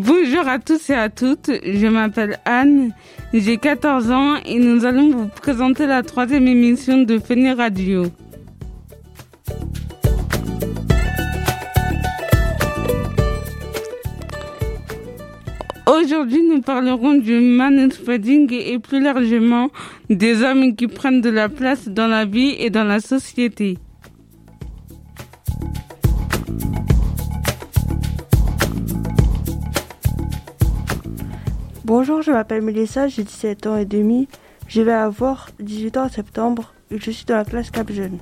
Bonjour à tous et à toutes, je m'appelle Anne, j'ai 14 ans et nous allons vous présenter la troisième émission de Fenny Radio. Aujourd'hui, nous parlerons du manspreading et plus largement des hommes qui prennent de la place dans la vie et dans la société. Bonjour, je m'appelle Mélissa, j'ai 17 ans et demi. Je vais avoir 18 ans en septembre et je suis dans la classe Cap Jeune.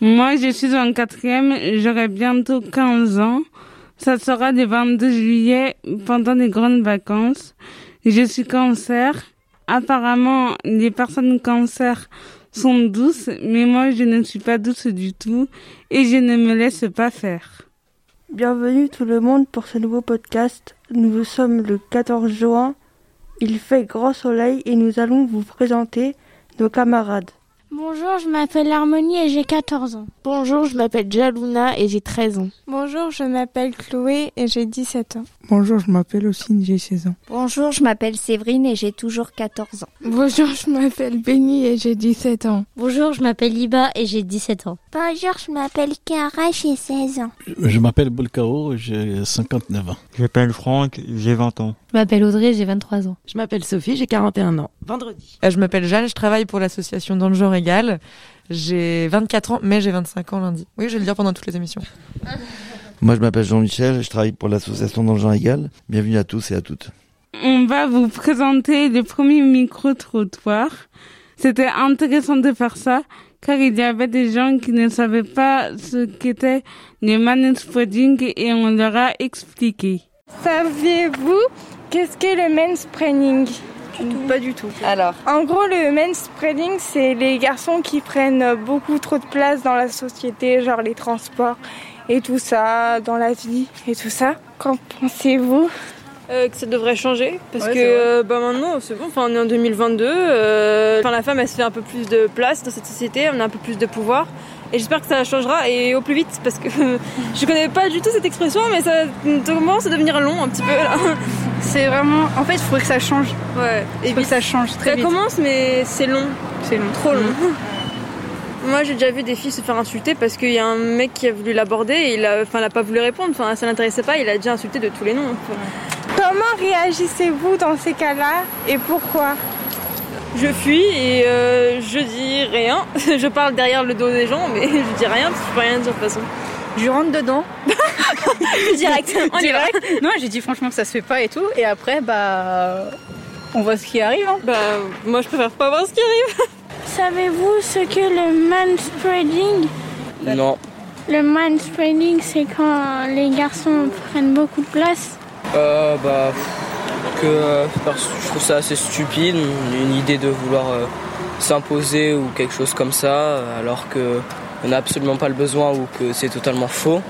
Moi, je suis en quatrième, j'aurai bientôt 15 ans. Ça sera le 22 juillet pendant les grandes vacances. Je suis cancer. Apparemment, les personnes cancer sont douces, mais moi, je ne suis pas douce du tout et je ne me laisse pas faire. Bienvenue tout le monde pour ce nouveau podcast. Nous sommes le 14 juin. Il fait grand soleil et nous allons vous présenter nos camarades. Bonjour, je m'appelle Harmonie et j'ai 14 ans. Bonjour, je m'appelle Jaluna et j'ai 13 ans. Bonjour, je m'appelle Chloé et j'ai 17 ans. Bonjour, je m'appelle Ossine, j'ai 16 ans. Bonjour, je m'appelle Séverine et j'ai toujours 14 ans. Bonjour, je m'appelle Benny et j'ai 17 ans. Bonjour, je m'appelle Liba et j'ai 17 ans. Bonjour, je m'appelle Kara, j'ai 16 ans. Je m'appelle Bolkao, j'ai 59 ans. Je m'appelle Franck, j'ai 20 ans. Je m'appelle Audrey, j'ai 23 ans. Je m'appelle Sophie, j'ai 41 ans. Vendredi. Euh, je m'appelle Jeanne, je travaille pour l'association Dans le genre égal. J'ai 24 ans, mais j'ai 25 ans lundi. Oui, je vais le dire pendant toutes les émissions. Moi, je m'appelle Jean-Michel, je travaille pour l'association Dans le genre égal. Bienvenue à tous et à toutes. On va vous présenter le premier micro-trottoir. C'était intéressant de faire ça, car il y avait des gens qui ne savaient pas ce qu'était le manspreading et on leur a expliqué. Saviez-vous qu'est-ce qu'est le manspreading pas du tout. Alors En gros, le manspreading, c'est les garçons qui prennent beaucoup trop de place dans la société, genre les transports et tout ça, dans la vie et tout ça. Qu'en pensez-vous? Euh, que ça devrait changer parce que euh, bah maintenant c'est bon enfin on est en 2022 euh, enfin la femme elle se fait un peu plus de place dans cette société on a un peu plus de pouvoir et j'espère que ça changera et au plus vite parce que je connais pas du tout cette expression mais ça commence à devenir long un petit peu là. C'est vraiment en fait il faudrait que ça change. Ouais. Et puis ça change très ça vite. commence mais c'est long. C'est long. Trop long. Moi j'ai déjà vu des filles se faire insulter parce qu'il y a un mec qui a voulu l'aborder et il a enfin a pas voulu répondre. Enfin ça l'intéressait pas il a déjà insulté de tous les noms. Comment réagissez-vous dans ces cas-là et pourquoi? Je fuis et euh, je dis rien. Je parle derrière le dos des gens, mais je dis rien parce que je peux rien dire de toute façon. Je rentre dedans. direct. On direct. Non, j'ai dit franchement que ça se fait pas et tout. Et après, bah, on voit ce qui arrive. Hein. Bah, moi je préfère pas voir ce qui arrive. Savez-vous ce que le manspreading Non. Le manspreading, c'est quand les garçons prennent beaucoup de place? Euh, bah, que euh, je trouve ça assez stupide, une idée de vouloir euh, s'imposer ou quelque chose comme ça, alors que on n'a absolument pas le besoin ou que c'est totalement faux.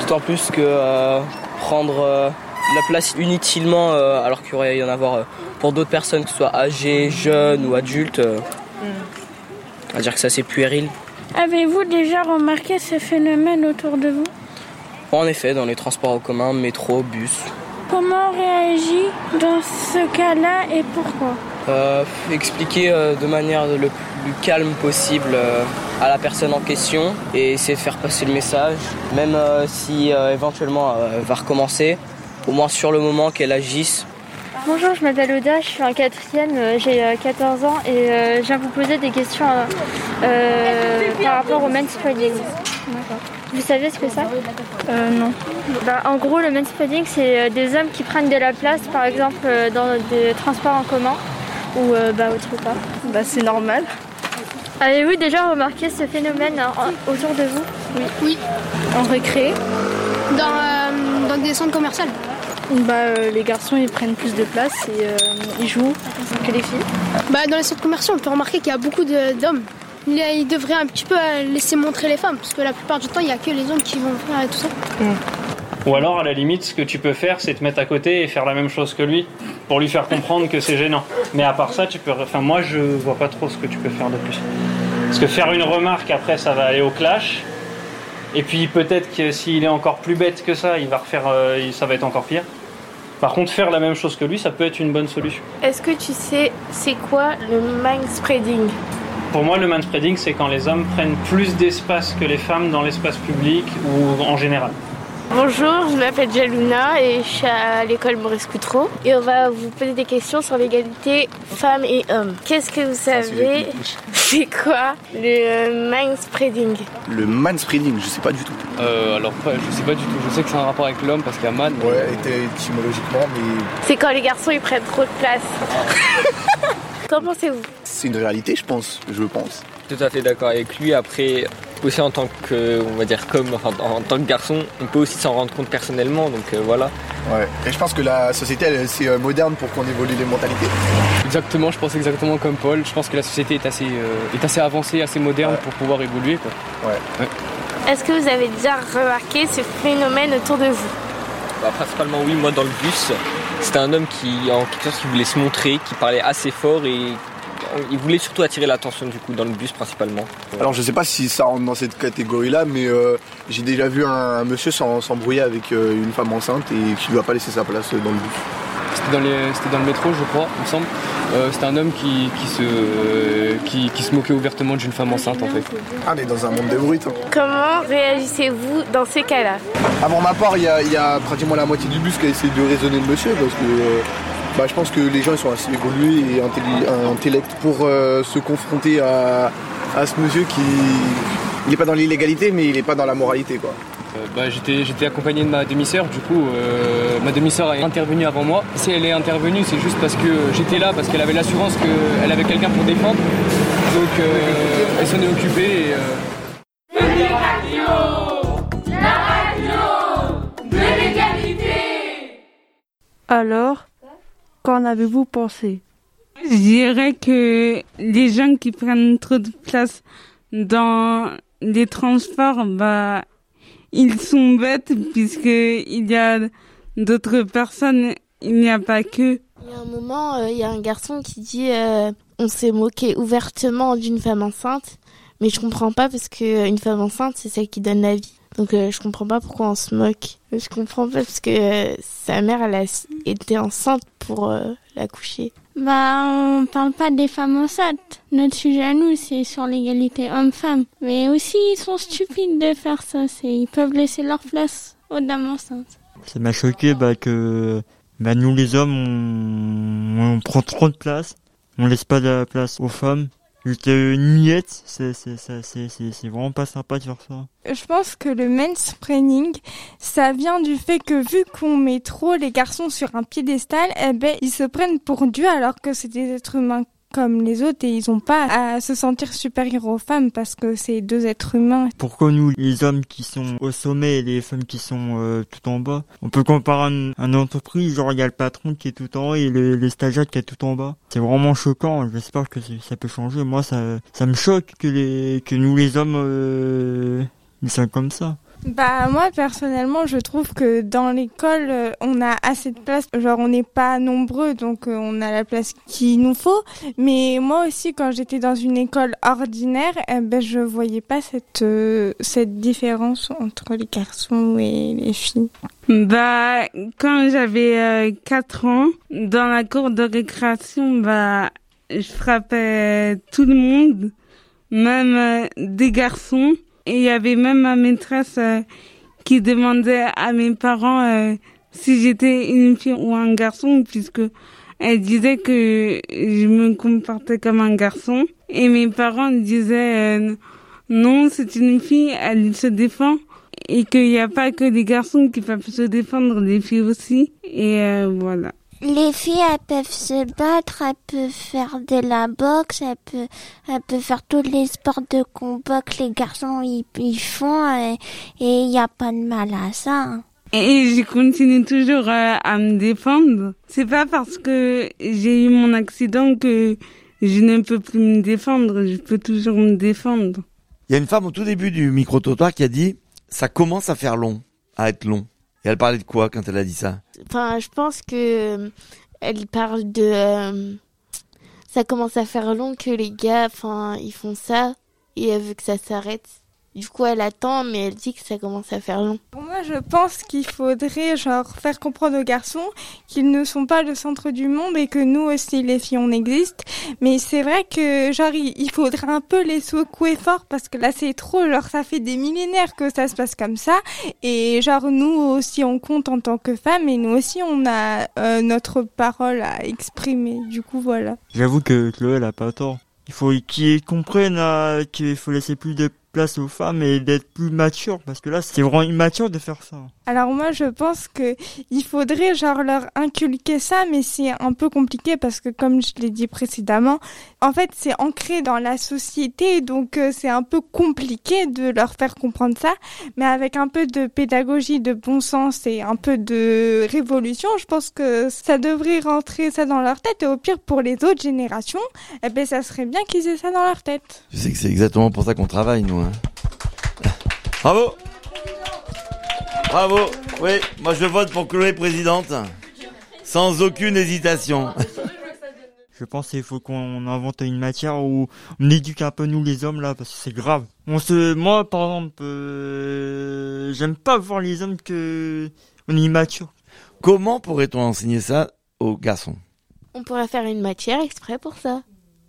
D'autant plus que euh, prendre euh, la place inutilement, euh, alors qu'il y aurait y en avoir pour d'autres personnes, que ce soit âgées, jeunes ou adultes, on va dire que c'est assez puéril. Avez-vous déjà remarqué ce phénomène autour de vous? En effet, dans les transports en commun, métro, bus. Comment réagit dans ce cas-là et pourquoi Euh, expliquer euh, de manière le plus calme possible euh, à la personne en question et essayer de faire passer le message, même si éventuellement elle va recommencer, au moins sur le moment qu'elle agisse. Bonjour, je m'appelle Oda, je suis en quatrième, euh, j'ai euh, 14 ans et euh, je viens vous poser des questions euh, euh, par rapport au manspreading. Vous savez ce que c'est Euh, non. Bah, En gros, le manspreading, c'est euh, des hommes qui prennent de la place, par exemple euh, dans des transports en commun ou euh, bah, autre part. Bah, c'est normal. Avez-vous déjà remarqué ce phénomène euh, en- autour de vous? Oui. Oui. En récré. Dans, euh, dans des centres commerciaux. Bah, euh, les garçons ils prennent plus de place et euh, ils jouent que les filles. Bah, dans les centres commerciaux, on peut remarquer qu'il y a beaucoup d'hommes. Il, il devrait un petit peu euh, laisser montrer les femmes, parce que la plupart du temps, il n'y a que les hommes qui vont faire et tout ça. Ou alors, à la limite, ce que tu peux faire, c'est te mettre à côté et faire la même chose que lui, pour lui faire comprendre que c'est gênant. Mais à part ça, tu peux. Enfin, moi, je vois pas trop ce que tu peux faire de plus. Parce que faire une remarque, après, ça va aller au clash. Et puis peut-être que s'il est encore plus bête que ça, il va refaire, euh, ça va être encore pire. Par contre, faire la même chose que lui, ça peut être une bonne solution. Est-ce que tu sais c'est quoi le mind spreading Pour moi, le manspreading, c'est quand les hommes prennent plus d'espace que les femmes dans l'espace public ou en général. Bonjour, je m'appelle Jaluna et je suis à l'école Maurice Coutreau et on va vous poser des questions sur l'égalité femmes et hommes. Qu'est-ce que vous savez C'est quoi le euh, mind spreading Le man spreading, je sais pas du tout. Euh, alors je sais pas du tout. Je sais que c'est un rapport avec l'homme parce qu'il y a man. Ouais, étymologiquement, mais C'est quand les garçons ils prennent trop de place. Qu'en pensez-vous? C'est une réalité, je pense. Je pense. Tout à fait d'accord avec lui. Après, aussi en tant que, on va dire comme, enfin, en tant que garçon, on peut aussi s'en rendre compte personnellement. Donc euh, voilà. Ouais. Et je pense que la société, elle, c'est euh, moderne pour qu'on évolue les mentalités. Exactement, je pense exactement comme Paul. Je pense que la société est assez, euh, est assez avancée, assez moderne pour pouvoir évoluer. Quoi. Ouais. Est-ce que vous avez déjà remarqué ce phénomène autour de vous? Bah, principalement oui, moi dans le bus, c'était un homme qui, en quelque sorte, qui voulait se montrer, qui parlait assez fort et il voulait surtout attirer l'attention du coup dans le bus principalement. Alors je sais pas si ça rentre dans cette catégorie-là, mais euh, j'ai déjà vu un, un monsieur s'embrouiller avec euh, une femme enceinte et qui lui a pas laissé sa place dans le bus. C'était dans, les- c'était dans le métro, je crois, il me semble. Euh, c'était un homme qui, qui se, euh, qui, qui se moquait ouvertement d'une femme enceinte en fait. Ah, est dans un monde de hein. Comment réagissez-vous dans ces cas-là? À pour ma part, il y, y a pratiquement la moitié du bus qui a essayé de raisonner le monsieur parce que euh, bah, je pense que les gens ils sont assez évolués et euh, intellects pour euh, se confronter à, à ce monsieur qui. Il n'est pas dans l'illégalité, mais il n'est pas dans la moralité. quoi. Euh, bah, j'étais, j'étais accompagné de ma demi-sœur, du coup, euh, ma demi-sœur a intervenu avant moi. Si elle est intervenue, c'est juste parce que j'étais là, parce qu'elle avait l'assurance qu'elle avait quelqu'un pour défendre. Donc, euh, elle s'en est occupée. Et, euh, Alors, qu'en avez-vous pensé? Je dirais que les gens qui prennent trop de place dans les transports, bah, ils sont bêtes puisque il y a d'autres personnes, il n'y a pas que. Il y a un moment, euh, il y a un garçon qui dit euh, on s'est moqué ouvertement d'une femme enceinte, mais je comprends pas parce que euh, une femme enceinte c'est celle qui donne la vie. Donc euh, je comprends pas pourquoi on se moque. Je comprends pas parce que euh, sa mère elle a été enceinte pour euh, l'accoucher. Bah, on parle pas des femmes enceintes. Notre sujet à nous, c'est sur l'égalité homme-femme. Mais aussi, ils sont stupides de faire ça. C'est, ils peuvent laisser leur place aux dames enceintes. Ça m'a choqué bah, que bah, nous les hommes, on, on prend trop de place. On laisse pas de la place aux femmes. Une miette, c'est vraiment pas sympa de faire ça. Je pense que le mansplaining, ça vient du fait que vu qu'on met trop les garçons sur un piédestal, eh ben, ils se prennent pour dieux alors que c'est des êtres humains comme les autres et ils ont pas à se sentir supérieurs aux femmes parce que c'est deux êtres humains. Pourquoi nous, les hommes qui sont au sommet et les femmes qui sont euh, tout en bas On peut comparer une, une entreprise, genre il y a le patron qui est tout en haut et les, les stagiaires qui est tout en bas. C'est vraiment choquant. J'espère que ça peut changer. Moi, ça, ça me choque que les, que nous les hommes, euh, ils sont comme ça. Bah moi personnellement je trouve que dans l'école euh, on a assez de place genre on n'est pas nombreux donc euh, on a la place qu'il nous faut mais moi aussi quand j'étais dans une école ordinaire eh ben je voyais pas cette euh, cette différence entre les garçons et les filles. Bah, quand j'avais euh, 4 ans, dans la cour de récréation, bah, je frappais tout le monde, même des garçons. Et il y avait même ma maîtresse euh, qui demandait à mes parents euh, si j'étais une fille ou un garçon, puisque elle disait que je me comportais comme un garçon. Et mes parents disaient euh, non, c'est une fille, elle se défend et qu'il n'y a pas que les garçons qui peuvent se défendre, les filles aussi. Et euh, voilà. Les filles, elles peuvent se battre, elles peuvent faire de la boxe, elles peuvent, elles peuvent faire tous les sports de combat que les garçons ils, ils font et il n'y a pas de mal à ça. hein. Et je continue toujours à me défendre. C'est pas parce que j'ai eu mon accident que je ne peux plus me défendre. Je peux toujours me défendre. Il y a une femme au tout début du micro-trottoir qui a dit ça commence à faire long, à être long. Et elle parlait de quoi quand elle a dit ça Enfin, je pense que euh, elle parle de euh, ça commence à faire long que les gars, enfin, ils font ça et elle veut que ça s'arrête. Du coup, elle attend, mais elle dit que ça commence à faire long. Pour moi, je pense qu'il faudrait genre faire comprendre aux garçons qu'ils ne sont pas le centre du monde et que nous aussi, les filles, on existe. Mais c'est vrai que genre il il faudrait un peu les secouer fort parce que là c'est trop. Genre ça fait des millénaires que ça se passe comme ça et genre nous aussi on compte en tant que femmes et nous aussi on a euh, notre parole à exprimer. Du coup voilà. J'avoue que Chloé, elle a pas tort. Il faut qu'ils comprennent euh, qu'il faut laisser plus de place aux femmes et d'être plus mature parce que là c'est vraiment immature de faire ça. Alors moi je pense que il faudrait genre leur inculquer ça mais c'est un peu compliqué parce que comme je l'ai dit précédemment, en fait c'est ancré dans la société donc euh, c'est un peu compliqué de leur faire comprendre ça mais avec un peu de pédagogie, de bon sens et un peu de révolution, je pense que ça devrait rentrer ça dans leur tête et au pire pour les autres générations, eh ben ça serait bien qu'ils aient ça dans leur tête. Je sais que c'est exactement pour ça qu'on travaille, nous. Hein. Bravo Bravo Oui, moi je vote pour Chloé présidente. Sans aucune hésitation. Je pense qu'il faut qu'on invente une matière où on éduque un peu nous les hommes là parce que c'est grave. On se, moi par exemple, euh, j'aime pas voir les hommes que on est immature. Comment pourrait-on enseigner ça aux garçons? On pourrait faire une matière exprès pour ça.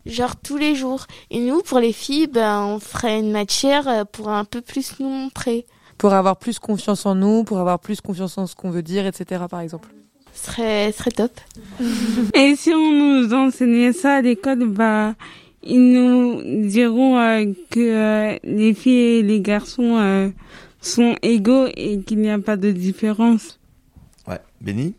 Genre tous les jours. Et nous, pour les filles, ben, on ferait une matière euh, pour un peu plus nous montrer. Pour avoir plus confiance en nous, pour avoir plus confiance en ce qu'on veut dire, etc. par exemple. Ce serait, ce serait top. Et si on nous enseignait ça à l'école, bah, ils nous diront euh, que euh, les filles et les garçons euh, sont égaux et qu'il n'y a pas de différence. Ouais. Béni?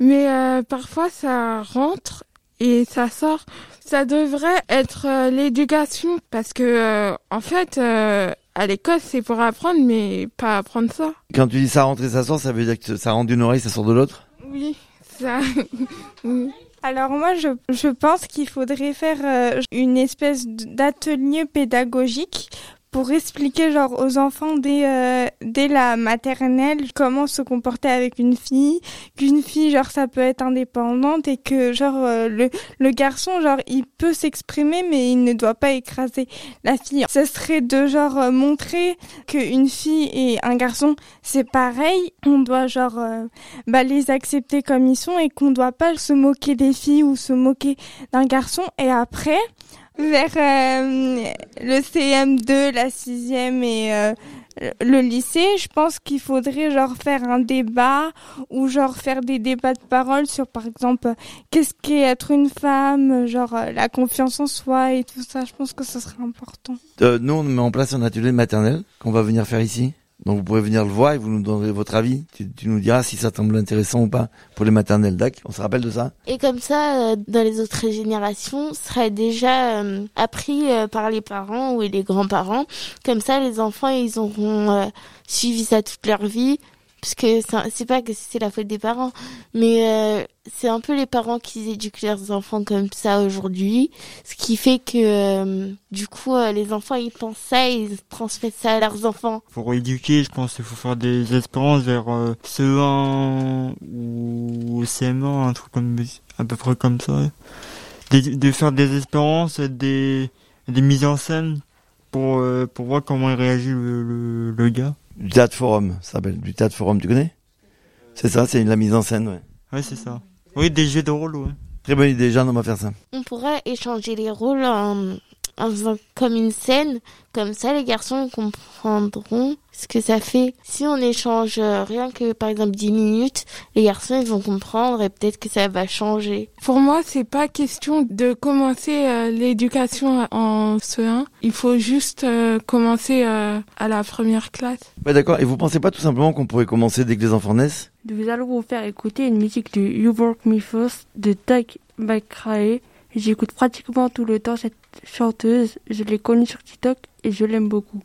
Mais euh, parfois ça rentre et ça sort. Ça devrait être euh, l'éducation parce que euh, en fait euh, à l'école c'est pour apprendre mais pas apprendre ça. Quand tu dis ça rentre et ça sort, ça veut dire que ça rentre d'une oreille, ça sort de l'autre? Oui, ça. Alors moi, je, je pense qu'il faudrait faire euh, une espèce d'atelier pédagogique pour expliquer genre aux enfants dès euh, dès la maternelle comment se comporter avec une fille qu'une fille genre ça peut être indépendante et que genre euh, le le garçon genre il peut s'exprimer mais il ne doit pas écraser la fille. Ce serait de genre euh, montrer qu'une fille et un garçon c'est pareil. On doit genre euh, bah les accepter comme ils sont et qu'on doit pas se moquer des filles ou se moquer d'un garçon. Et après vers euh, le CM2, la sixième et euh, le lycée, je pense qu'il faudrait genre faire un débat ou genre faire des débats de parole sur par exemple qu'est-ce qu'est être une femme, genre euh, la confiance en soi et tout ça. Je pense que ce serait important. Nous, on met en place un atelier maternel qu'on va venir faire ici. Donc vous pourrez venir le voir et vous nous donnerez votre avis. Tu, nous diras si ça semble intéressant ou pas pour les maternelles. D'accord On se rappelle de ça Et comme ça, euh, dans les autres générations, serait déjà euh, appris euh, par les parents ou les grands-parents. Comme ça, les enfants, ils auront suivi ça toute leur vie. Parce que c'est- pas que c'est la faute des parents, mais euh, c'est un peu les parents qui éduquent leurs enfants comme ça aujourd'hui. Ce qui fait que, euh, du coup, euh, les enfants, ils pensent ça et ils transmettent ça à leurs enfants. Pour éduquer, je pense qu'il faut faire des expériences vers euh, CE1 ou CM1, un truc comme à peu près comme ça. De faire des expériences, des des mises en scène pour euh, pour voir comment il réagit le, le, le gars. Du théâtre forum, ça s'appelle. Du théâtre forum, tu connais? C'est ça, c'est la mise en scène, ouais. Ouais, c'est ça. Oui, des jeux de rôle, ouais. Très bonne idée, Jeanne, on va faire ça. On pourrait échanger les rôles en, en faisant comme une scène. Comme ça, les garçons comprendront ce que ça fait. Si on échange euh, rien que, par exemple, 10 minutes, les garçons, ils vont comprendre et peut-être que ça va changer. Pour moi, c'est pas question de commencer euh, l'éducation en CE1. Il faut juste euh, commencer euh, à la première classe. Ouais, d'accord. Et vous pensez pas tout simplement qu'on pourrait commencer dès que les enfants naissent? Nous allons vous faire écouter une musique de You Work Me First de Doug McRae. J'écoute pratiquement tout le temps cette chanteuse. Je l'ai connue sur TikTok et je l'aime beaucoup.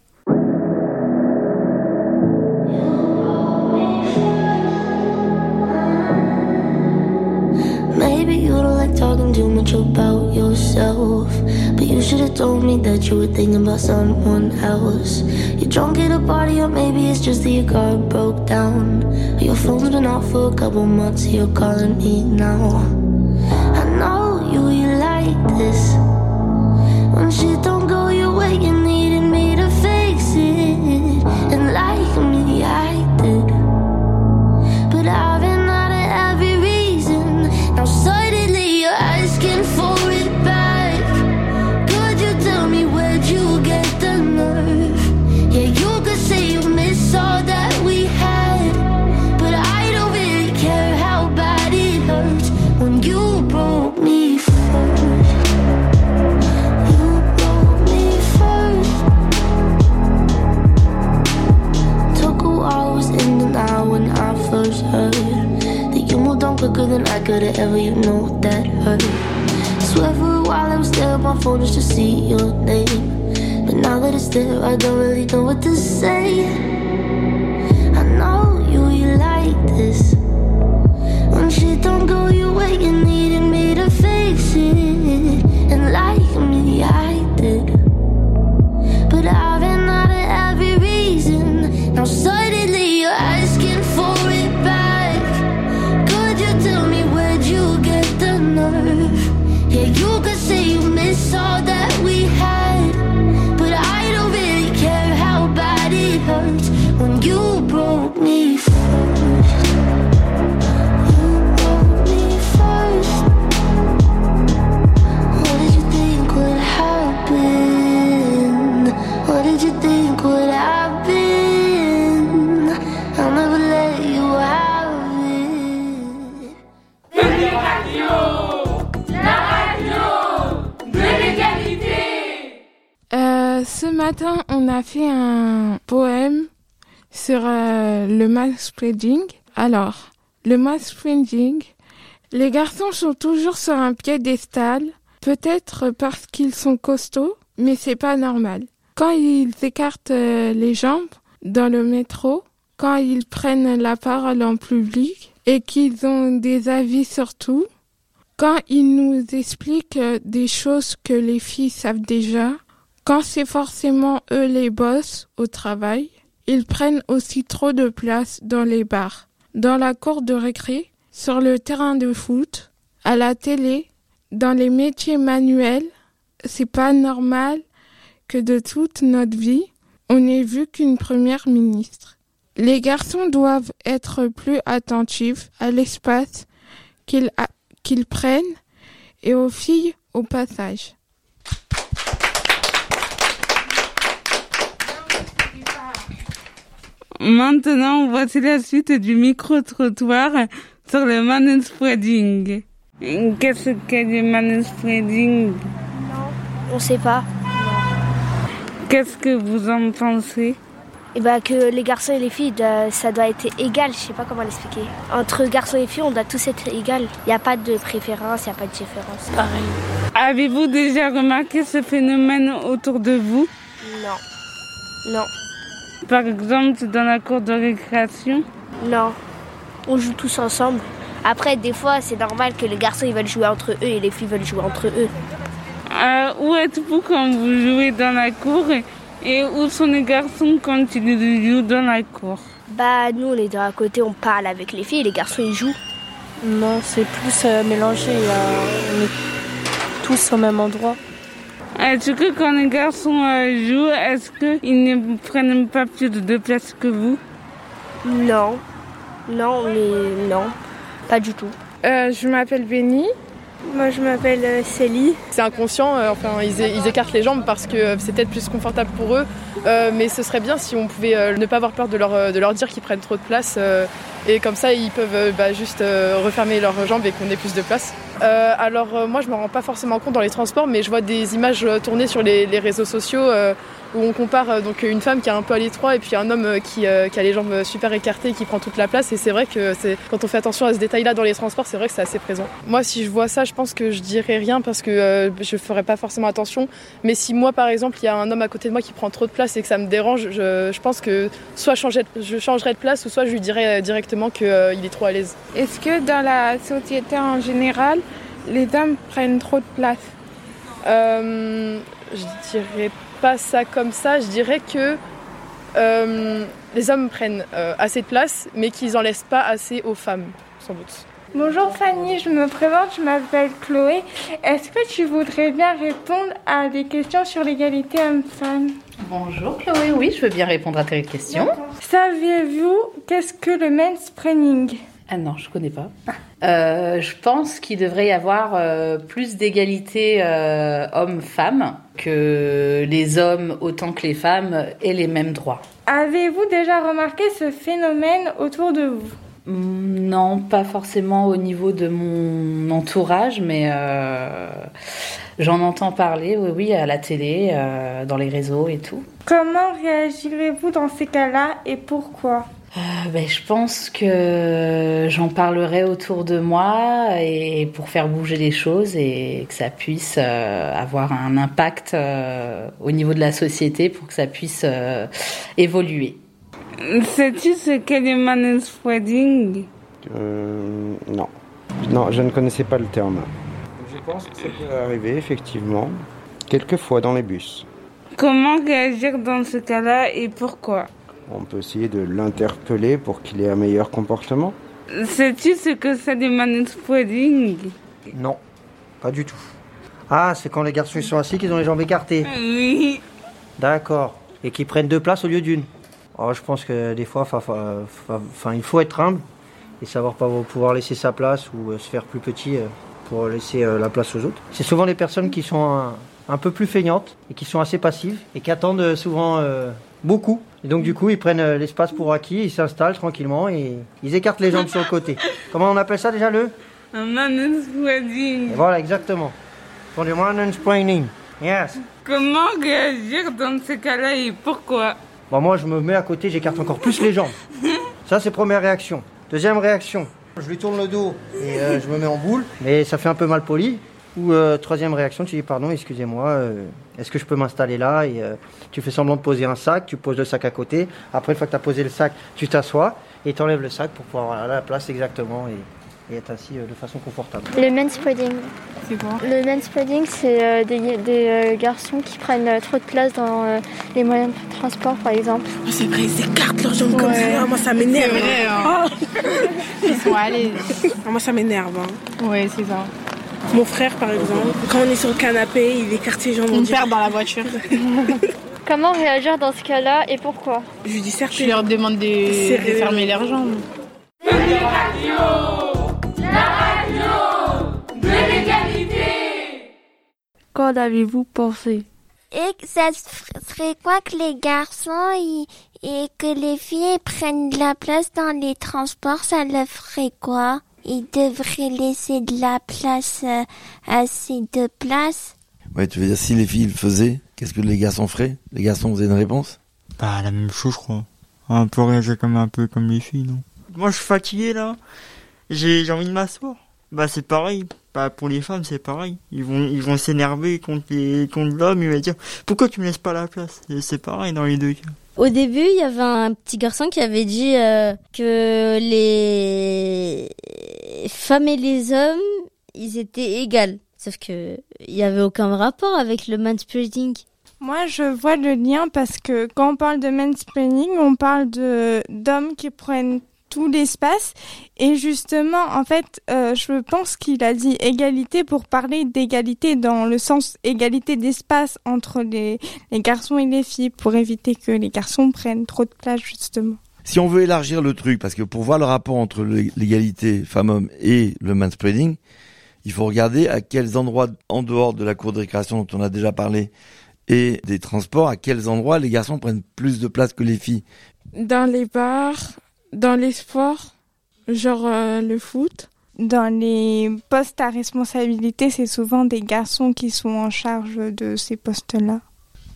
Maybe you don't like talking too much about yourself. But you should have told me that you were thinking about someone else. You're drunk at a party, or maybe it's just that your car broke down. Your phone's been off for a couple months, you're calling me now. this. When shit don't go your way, you needed me to fix it. And like me, I did. But I've been. Know that hurt. Swear for a while I was there on my phone just to see your name. But now that it's there, I don't really know what to say. Matin, on a fait un poème sur euh, le manspreading. Alors, le manspreading, les garçons sont toujours sur un piédestal, peut-être parce qu'ils sont costauds, mais c'est pas normal. Quand ils écartent euh, les jambes dans le métro, quand ils prennent la parole en public et qu'ils ont des avis sur tout, quand ils nous expliquent euh, des choses que les filles savent déjà, quand c'est forcément eux les boss au travail, ils prennent aussi trop de place dans les bars, dans la cour de récré, sur le terrain de foot, à la télé, dans les métiers manuels. C'est pas normal que de toute notre vie, on n'ait vu qu'une première ministre. Les garçons doivent être plus attentifs à l'espace qu'ils prennent et aux filles au passage. Maintenant, voici la suite du micro-trottoir sur le manspreading. Qu'est-ce qu'est le manspreading On sait pas. Qu'est-ce que vous en pensez? Et bah que les garçons et les filles, euh, ça doit être égal, je sais pas comment l'expliquer. Entre garçons et filles, on doit tous être égal. Il n'y a pas de préférence, il n'y a pas de différence. Pareil. Avez-vous déjà remarqué ce phénomène autour de vous? Non. Non. Par exemple, dans la cour de récréation Non. On joue tous ensemble. Après, des fois, c'est normal que les garçons ils veulent jouer entre eux et les filles veulent jouer entre eux. Euh, Où êtes-vous quand vous jouez dans la cour et, et où sont les garçons quand ils jouent dans la cour Bah, nous, on est de à côté, on parle avec les filles et les garçons ils jouent. Non, c'est plus euh, mélangé. On est tous au même endroit. Est-ce que quand les garçons euh, jouent, est-ce qu'ils ne prennent pas plus de place que vous? Non. Non, mais non. Pas du tout. Euh, je m'appelle Béni. Moi, je m'appelle euh, Célie. C'est inconscient, euh, enfin, ils, écartent les jambes parce que euh, c'est peut-être plus confortable pour eux. Mais ce serait bien si on pouvait ne pas avoir peur de leur, dire qu'ils prennent trop de place. et comme ça, ils peuvent bah, juste refermer leurs jambes et qu'on ait plus de place. Alors, moi, je me rends pas forcément compte dans les transports, mais je vois des images tournées sur les, réseaux sociaux où on compare euh, donc une femme qui est un peu à l'étroit et puis un homme euh, qui, euh, qui a les jambes super écartées et qui prend toute la place. Et c'est vrai que c'est quand on fait attention à ce détail-là dans les transports, c'est vrai que c'est assez présent. Moi, si je vois ça, je pense que je dirais rien parce que euh, je ferais pas forcément attention. Mais si moi, par exemple, il y a un homme à côté de moi qui prend trop de place et que ça me dérange, je, je pense que soit changer je changerais de place ou soit je lui dirais directement qu'il est trop à l'aise. Est-ce que dans la société en général, les hommes prennent trop de place? Euh, je dirais pas ça comme ça. Je dirais que euh, les hommes prennent euh, assez de place, mais qu'ils en laissent pas assez aux femmes, sans doute. Bonjour Fanny, je me présente, je m'appelle Chloé. Est-ce que tu voudrais bien répondre à des questions sur l'égalité homme-femme? Bonjour Chloé, oui, je veux bien répondre à tes questions. Saviez-vous qu'est-ce que le mansplaining Ah non, je connais pas. Euh, je pense qu'il devrait y avoir euh, plus d'égalité euh, hommes-femmes, que les hommes autant que les femmes aient les mêmes droits. Avez-vous déjà remarqué ce phénomène autour de vous? Mm, Non, pas forcément au niveau de mon entourage, mais euh, j'en entends parler, oui, oui, à la télé, euh, dans les réseaux et tout. Comment réagirez-vous dans ces cas-là et pourquoi? Euh, ben, je pense que j'en parlerai autour de moi et pour faire bouger les choses et que ça puisse euh, avoir un impact euh, au niveau de la société pour que ça puisse euh, évoluer. Sais-tu ce qu'est le manspreading Euh, non. Non, je ne connaissais pas le terme. Je pense que ça peut arriver, effectivement, quelquefois dans les bus. Comment réagir dans ce cas-là et pourquoi? On peut essayer de l'interpeller pour qu'il ait un meilleur comportement. Sais-tu ce que c'est le manspreading Non, pas du tout. Ah, c'est quand les garçons ils sont assis qu'ils ont les jambes écartées. Oui. D'accord. Et qu'ils prennent deux places au lieu d'une. Oh, je pense que des fois, fa- fa- fa- enfin, il faut être humble et savoir pas pouvoir laisser sa place ou euh, se faire plus petit euh, pour laisser euh, la place aux autres. C'est souvent les personnes qui sont un, un peu plus feignantes et qui sont assez passives et qui attendent souvent euh, beaucoup. Et donc du coup, ils prennent euh, l'espace pour acquis, ils s'installent tranquillement et ils écartent les jambes sur le côté. Comment on appelle ça déjà le Un manspreading. Voilà, exactement. Font du mansplaining. Yes. Comment réagir dans ce cas-là et pourquoi? Bon, moi, je me mets à côté, j'écarte encore plus les jambes. Ça, c'est première réaction. Deuxième réaction, je lui tourne le dos et euh, je me mets en boule, mais ça fait un peu mal poli. Ou euh, troisième réaction, tu dis pardon, excusez-moi, euh, est-ce que je peux m'installer là Et euh, tu fais semblant de poser un sac, tu poses le sac à côté. Après, une fois que tu as posé le sac, tu t'assois et tu enlèves le sac pour pouvoir avoir la place exactement et, et être assis euh, de façon confortable. Le manspreading. C'est quoi? Le manspreading, c'est euh, des, des euh, garçons qui prennent euh, trop de place dans euh, les moyens de transport, par exemple. C'est vrai, ils écartent leurs jambes comme ça. Moi, ça m'énerve. C'est vrai, hein. Ils sont. Ah, Moi, ça m'énerve. hein. Ouais, c'est ça. Mon frère, par exemple, quand on est sur le canapé, il écarte ses jambes. Mon on père dans la voiture. Comment réagir dans ce cas-là et pourquoi Je lui dis certes. Je leur demande de, de fermer leurs jambes. Qu'en avez-vous pensé Et que ça serait quoi que les garçons et que les filles prennent de la place dans les transports, ça le ferait quoi? Ils devraient laisser de la place, euh, assez de place. Ouais, tu veux dire, si les filles le faisaient, qu'est-ce que les garçons feraient? Les garçons faisaient une réponse? Bah, la même chose, je crois. Un peu réagir comme un peu comme les filles, non? Moi, je suis fatigué, là. J'ai j'ai envie de m'asseoir. Bah, c'est pareil. Bah, pour les femmes, c'est pareil. Ils vont, ils vont s'énerver contre les, contre l'homme. Il va dire, pourquoi tu me laisses pas la place? Et c'est pareil dans les deux cas. Au début, il y avait un petit garçon qui avait dit euh, que les femmes et les hommes, ils étaient égales. Sauf que il y avait aucun rapport avec le manspreading. Moi, je vois le lien parce que quand on parle de mansplaining, on parle de d'hommes qui prennent tout l'espace et justement, en fait, euh, je pense qu'il a dit égalité pour parler d'égalité dans le sens égalité d'espace entre les, les garçons et les filles pour éviter que les garçons prennent trop de place justement. Si on veut élargir le truc, parce que pour voir le rapport entre l'é- l'égalité femmes-hommes et le manspreading, il faut regarder à quels endroits, en dehors de la cour de récréation dont on a déjà parlé, et des transports, à quels endroits les garçons prennent plus de place que les filles. Dans les bars, dans les sports, genre euh, le foot? Dans les postes à responsabilité, c'est souvent des garçons qui sont en charge de ces postes-là.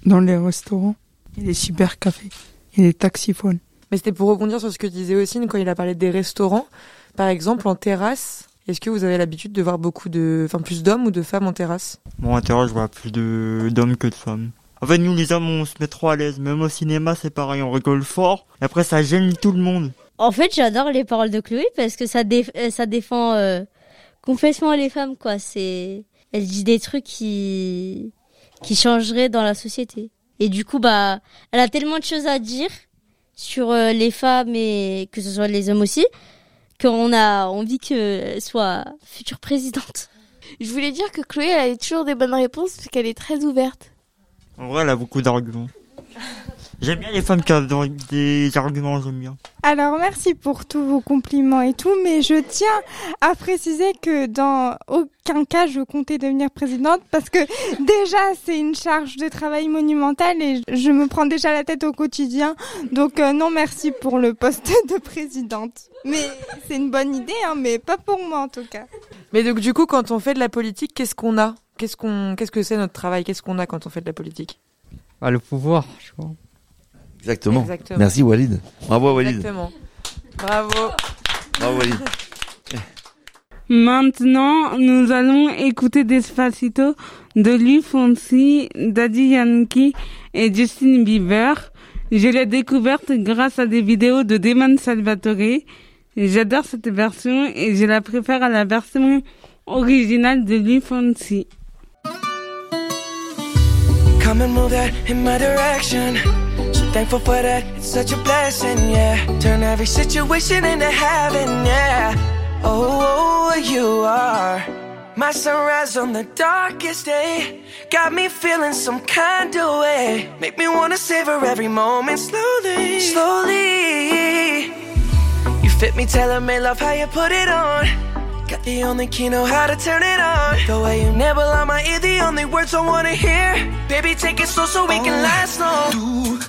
Dans les restaurants, et les cybercafés, et les taxiphones. Mais c'était pour rebondir sur ce que disait Ossine quand il a parlé des restaurants. Par exemple, en terrasse, est-ce que vous avez l'habitude de voir beaucoup de, enfin plus d'hommes ou de femmes en terrasse? Bon, à terre, je vois plus de, d'hommes que de femmes. En fait, nous, les hommes, on se met trop à l'aise. Même au cinéma, c'est pareil, on rigole fort. Et après, ça gêne tout le monde. En fait, j'adore les paroles de Chloé parce que ça, euh, ça défend euh, complètement les femmes, quoi. C'est, elle dit des trucs qui, qui changeraient dans la société. Et du coup, bah, elle a tellement de choses à dire sur euh, les femmes et que ce soit les hommes aussi, qu'on a envie qu'elle soit future présidente. Je voulais dire que Chloé, elle a toujours des bonnes réponses parce qu'elle est très ouverte. En vrai, elle a beaucoup d'arguments. J'aime bien les femmes qui ont des arguments, j'aime bien. Alors merci pour tous vos compliments et tout, mais je tiens à préciser que dans aucun cas je comptais devenir présidente parce que déjà c'est une charge de travail monumentale et je me prends déjà la tête au quotidien. Donc euh, non merci pour le poste de présidente. Mais c'est une bonne idée, hein, mais pas pour moi en tout cas. Mais donc du coup, quand on fait de la politique, qu'est-ce qu'on a? Qu'est-ce qu'on, qu'est-ce que c'est notre travail? Qu'est-ce qu'on a quand on fait de la politique? Bah, le pouvoir, je crois. Exactement. Exactement. Merci Walid. Bravo Walid. Exactement. Bravo. Bravo, Ali. Maintenant, nous allons écouter Despacito de Louis Fonsi, Daddy Yankee et Justin Bieber. Je l'ai découverte grâce à des vidéos de Damon Salvatore. J'adore cette version et je la préfère à la version originale de Louis Fonsi. Come and move that in my direction. Thankful for that, it's such a blessing, yeah. Turn every situation into heaven, yeah. Oh, oh, you are my sunrise on the darkest day. Got me feeling some kind of way. Make me wanna savor every moment slowly, slowly. You fit me, telling me love how you put it on. Got the only key, know how to turn it on. The way you nibble on my ear, the only words I wanna hear. Baby, take it slow so we can oh, last long. Tú,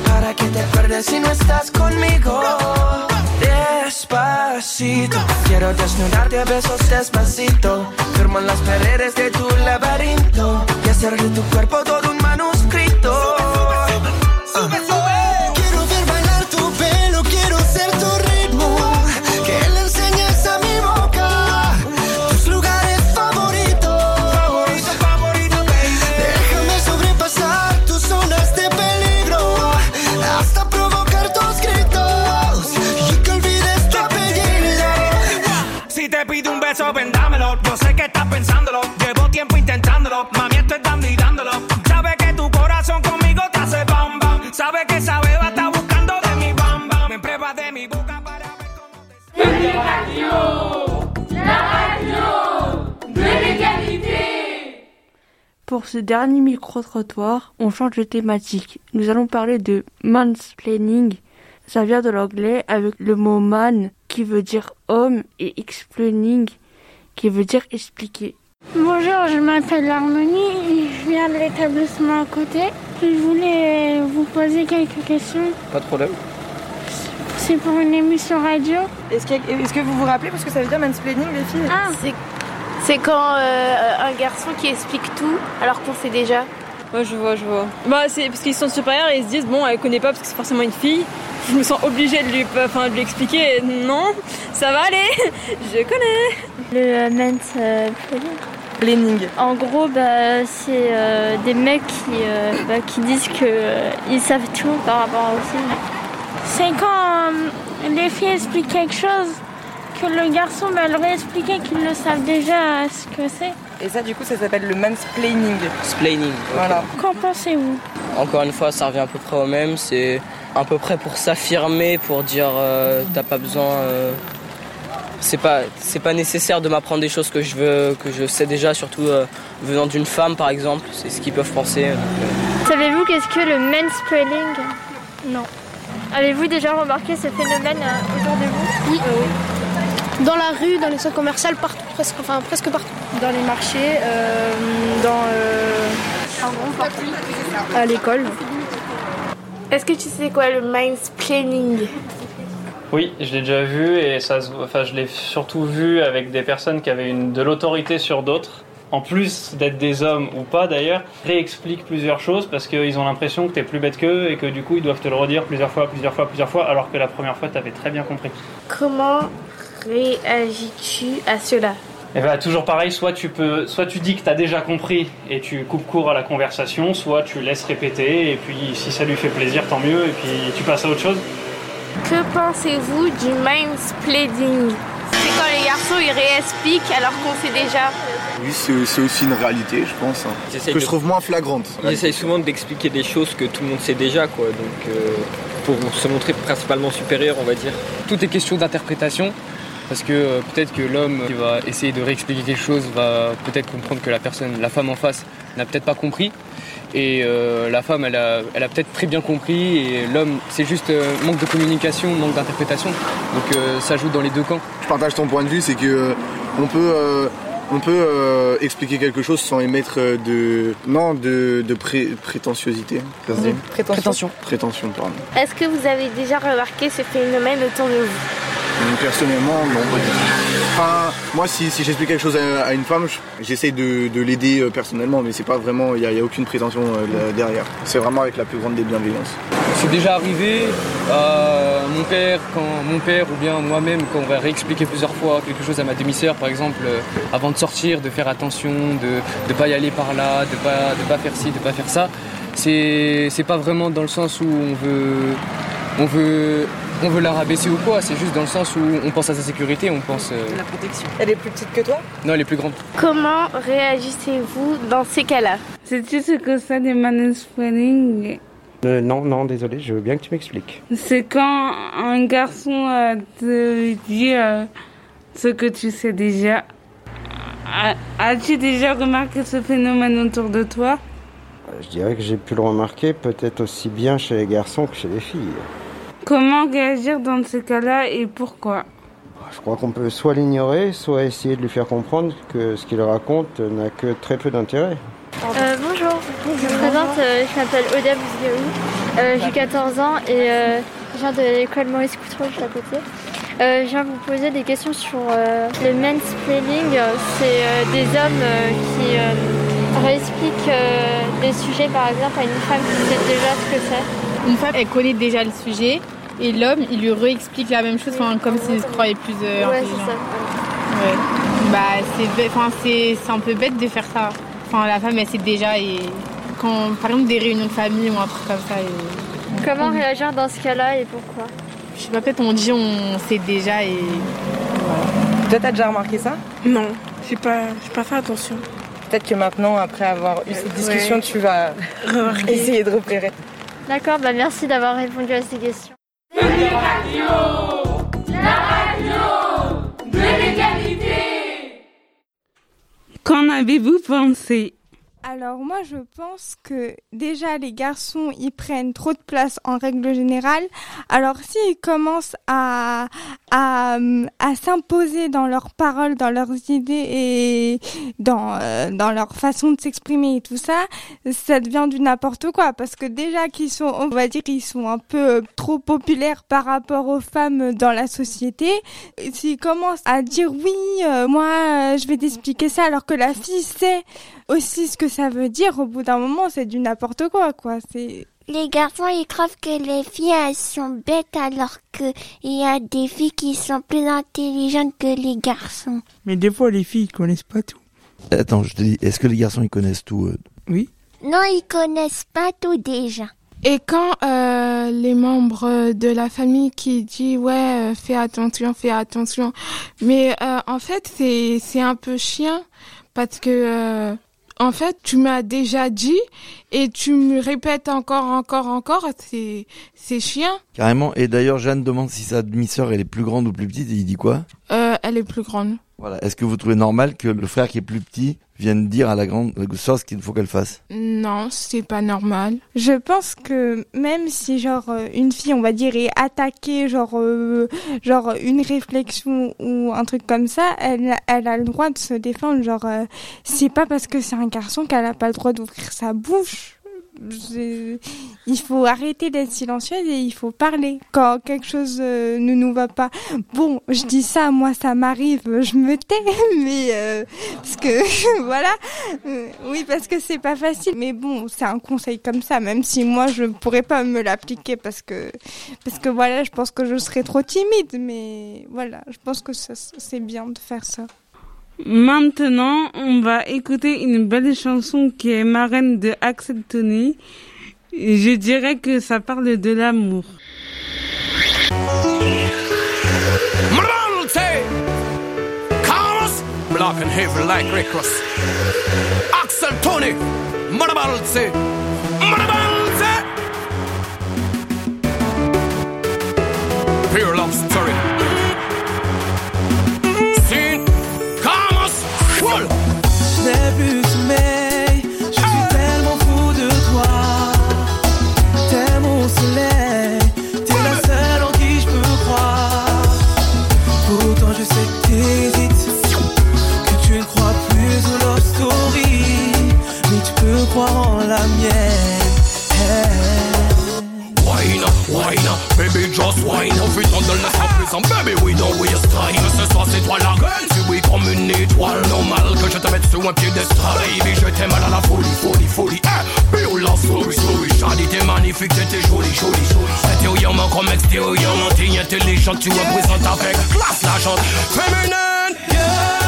Para que te acuerdes si no estás conmigo. Despacito, quiero desnudarte a besos despacito. Firmo en las paredes de tu laberinto. Y hacer de tu cuerpo todo un manuscrito. Ce dernier micro-trottoir, on change de thématique. Nous allons parler de mansplaining. Ça vient de l'anglais avec le mot man qui veut dire homme et explaining qui veut dire expliquer. Bonjour, je m'appelle Harmonie et je viens de l'établissement à côté. Je voulais vous poser quelques questions. Pas de problème. C'est pour une émission radio. Est-ce que, est-ce que vous vous rappelez parce que ça veut dire mansplaining les filles? Ah, c'est c'est quand euh, un garçon qui explique tout alors qu'on sait déjà. Ouais, je vois, je vois. Bah, c'est parce qu'ils sont supérieurs et ils se disent, bon, elle connaît pas parce que c'est forcément une fille. Je me sens obligée de lui, enfin, de lui expliquer. Non, ça va aller, je connais. Le euh, mens euh, Planning. En gros, bah, c'est euh, des mecs qui, euh, bah, qui disent que euh, ils savent tout par rapport aux filles. C'est quand euh, les filles expliquent quelque chose que le garçon va leur expliquer qu'ils le savent déjà ce que c'est. Et ça, du coup, ça s'appelle le mansplaining. Splaining. Voilà. Qu'en pensez-vous Encore une fois, ça revient à peu près au même. C'est à peu près pour s'affirmer, pour dire euh, t'as pas besoin. euh, c'est pas c'est pas nécessaire de m'apprendre des choses que je veux que je sais déjà, surtout euh, venant d'une femme par exemple. C'est ce qu'ils peuvent penser. euh. Savez-vous qu'est-ce que le mansplaining? Non. Avez-vous déjà remarqué ce phénomène euh, autour de vous? Oui. Dans la rue, dans les centres commerciaux, partout, presque, enfin presque partout. Dans les marchés, euh, dans à l'école. Est-ce que tu sais quoi le mansplaining? Oui, je l'ai déjà vu et ça, enfin, je l'ai surtout vu avec des personnes qui avaient une, de l'autorité sur d'autres. En plus d'être des hommes ou pas d'ailleurs, réexpliquent plusieurs choses parce qu'ils ont l'impression que t'es plus bête qu'eux et que du coup ils doivent te le redire plusieurs fois, plusieurs fois, plusieurs fois, alors que la première fois t'avais très bien compris. Comment réagis-tu à cela Et bah toujours pareil, soit tu peux, soit tu dis que t'as déjà compris et tu coupes court à la conversation, soit tu laisses répéter et puis si ça lui fait plaisir tant mieux et puis tu passes à autre chose. Que pensez-vous du mansplaining? C'est quand les garçons ils réexpliquent alors qu'on sait déjà. Oui, c'est aussi une réalité, je pense, hein, que de- je trouve moins flagrante. Ils essayent souvent d'expliquer des choses que tout le monde sait déjà, quoi. Donc, euh, pour se montrer principalement supérieur, on va dire. Tout est question d'interprétation. Parce que euh, peut-être que l'homme qui va essayer de réexpliquer quelque chose va peut-être comprendre que la personne, la femme en face, n'a peut-être pas compris. Et euh, la femme, elle a, elle a peut-être très bien compris, et l'homme, c'est juste euh, manque de communication, manque d'interprétation. Donc euh, ça joue dans les deux camps. Je partage ton point de vue, c'est que euh, on peut, euh, on peut euh, expliquer quelque chose sans émettre de, non, de, de pré- prétentiosité. Se dit Prétention. Prétention, pardon. Est-ce que vous avez déjà remarqué ce phénomène autour de vous? Personnellement, non, moi, si, j'explique quelque chose à, une femme, je- j'essaie de, de l'aider euh, personnellement, mais c'est pas vraiment, il n'y a, aucune prétention euh, derrière. C'est vraiment avec la plus grande des bienveillances. C'est déjà arrivé à mon père, quand mon père ou bien moi-même, quand on va réexpliquer plusieurs fois quelque chose à ma demi-sœur, par exemple, euh, avant de sortir, de faire attention, de ne pas y aller par là, de pas de pas faire ci, de pas faire ça. C'est pas vraiment dans le sens où on veut on veut on veut la rabaisser ou quoi. C'est juste dans le sens où on pense à sa sécurité, on pense. euh, La protection. Elle est plus petite que toi? Non, elle est plus grande. Comment réagissez-vous dans ces cas-là? Sais-tu ce que c'est des mansplaining Euh, non, non, désolé, je veux bien que tu m'expliques. C'est quand un garçon euh, te dit euh, ce que tu sais déjà. As-tu déjà remarqué ce phénomène autour de toi? Je dirais que j'ai pu le remarquer peut-être aussi bien chez les garçons que chez les filles. Comment réagir dans ce cas-là et pourquoi Je crois qu'on peut soit l'ignorer, soit essayer de lui faire comprendre que ce qu'il raconte n'a que très peu d'intérêt. Euh, bonjour, je me présente, euh, je m'appelle Oda Bouzgaoui, euh, j'ai 14 ans et euh, je viens de l'école Maurice Coutreau juste à côté. Euh, je viens vous poser des questions sur euh, le mansplaining. C'est euh, des hommes euh, qui euh, réexpliquent euh, des sujets par exemple à une femme qui sait déjà ce que c'est. Une femme, elle connaît déjà le sujet et l'homme, il lui réexplique la même chose, enfin, comme s'il se croyait plus euh, Ouais, intelligent. c'est ça. Ouais. Bah, c'est bête- enfin, c'est c'est un peu bête de faire ça. Enfin, la femme, elle sait déjà et quand, par exemple, des réunions de famille ou un truc comme ça. Et... Comment réagir dans ce cas-là et pourquoi? Je sais pas, peut-être on dit on sait déjà et. Toi, t'as déjà remarqué ça? Non, j'ai pas, j'ai pas fait attention. Peut-être que maintenant, après avoir eu cette discussion, Ouais. tu vas Remarquer. essayer de repérer. D'accord, bah merci d'avoir répondu à ces questions. Qu'en avez-vous pensé? Alors moi je pense que déjà les garçons ils prennent trop de place en règle générale. Alors s'ils commencent à à, à s'imposer dans leurs paroles, dans leurs idées et dans euh, dans leur façon de s'exprimer et tout ça, ça devient du n'importe quoi parce que déjà qu'ils sont on va dire ils sont un peu trop populaires par rapport aux femmes dans la société. S'ils commencent à dire oui, euh, moi euh, je vais t'expliquer ça alors que la fille sait aussi ce que ça veut dire, au bout d'un moment, c'est du n'importe quoi, quoi. C'est Les garçons, ils croient que les filles, elles sont bêtes alors que il y a des filles qui sont plus intelligentes que les garçons. Mais des fois, les filles, ils connaissent pas tout. Attends, je te dis, est-ce que les garçons ils connaissent tout euh? Oui. Non, ils connaissent pas tout déjà. Et quand euh, les membres de la famille qui dit ouais euh, fais attention fais attention mais euh, en fait c'est c'est un peu chien parce que euh, en fait tu m'as déjà dit et tu me répètes encore encore encore c'est c'est chien Carrément. Et d'ailleurs, Jeanne demande si sa demi-sœur elle est plus grande ou plus petite. Et il dit quoi? Euh, elle est plus grande Voilà. Est-ce que vous trouvez normal que le frère qui est plus petit vienne dire à la grande sœur ce qu'il faut qu'elle fasse? Non c'est pas normal Je pense que même si genre euh, une fille, on va dire, est attaquée, genre euh, genre une réflexion ou un truc comme ça, elle elle a le droit de se défendre. Genre euh, c'est pas parce que c'est un garçon qu'elle a pas le droit d'ouvrir sa bouche. Il faut arrêter d'être silencieuse et il faut parler quand quelque chose euh, ne nous va pas. Bon, je dis ça, moi ça m'arrive, je me tais, mais euh, parce que voilà, Euh, oui parce que c'est pas facile. Mais bon, c'est un conseil comme ça, même si moi je pourrais pas me l'appliquer parce que parce que voilà, je pense que je serais trop timide. Mais voilà, je pense que c'est bien de faire ça. Maintenant, on va écouter une belle chanson qui est marraine de Axel Tony. Je dirais que ça parle de l'amour. Axel Tony! n'ai plus de sommeil. Je suis tellement fou de toi. T'es mon soleil. T'es la seule en qui je peux croire. Pourtant, je sais que t'hésites. Que tu ne crois plus aux love story. Mais tu peux croire en la mienne. Wine wine baby, just wine up. If you don't baby we don't waste time. Ce soir c'est toi la reine, tu oui comme une étoile Normal que je te mette sur un piédestal. Baby je t'aime à la folie, folie, folie. Eh, la souris, souris. Shadi t'es magnifique, t'es jolie, jolie, jolie. Intérieurement comme extérieurement T'es intelligente, tu représentes avec classe la jante féminine Girl,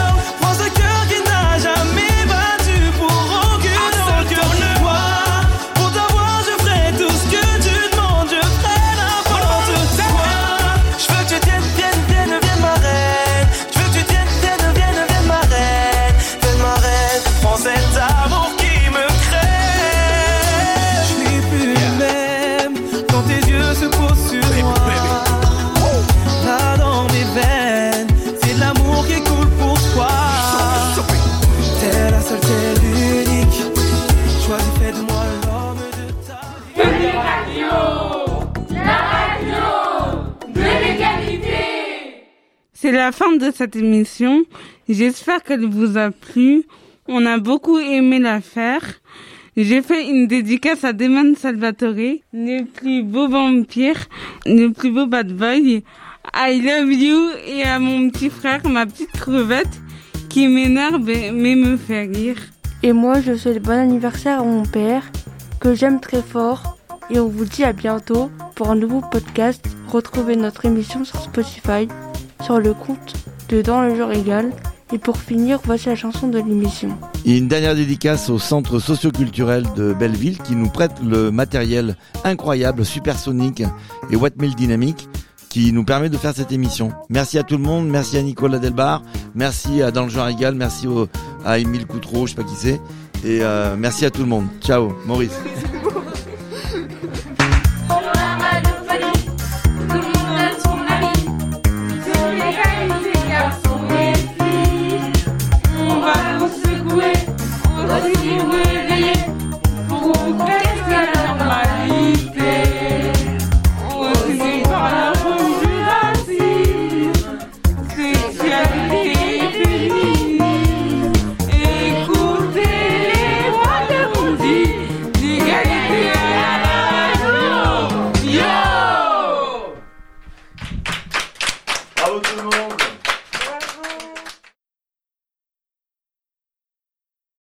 C'est la fin de cette émission. J'espère qu'elle vous a plu. On a beaucoup aimé la faire. J'ai fait une dédicace à Damon Salvatore, le plus beau vampire, le plus beau bad boy. I love you et à mon petit frère, ma petite crevette, qui m'énerve mais me fait rire. Et moi, je souhaite bon anniversaire à mon père, que j'aime très fort. Et on vous dit à bientôt pour un nouveau podcast. Retrouvez notre émission sur Spotify, sur le compte de Dans le genre égal. Et pour finir, voici la chanson de l'émission. Une dernière dédicace au centre socioculturel de Belleville qui nous prête le matériel incroyable, supersonique et Wattmill dynamique qui nous permet de faire cette émission. Merci à tout le monde, merci à Nicolas Delbar, merci à Dans le genre égal, merci au- à Émile Coutreau, je sais pas qui c'est, et euh, merci à tout le monde. Ciao, Maurice.